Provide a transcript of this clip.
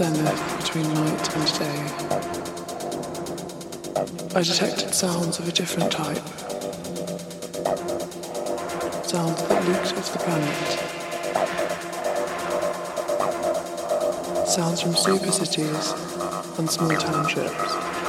zenith between night and day. I detected sounds of a different type. Sounds that leaked off the planet. Sounds from super cities and small townships.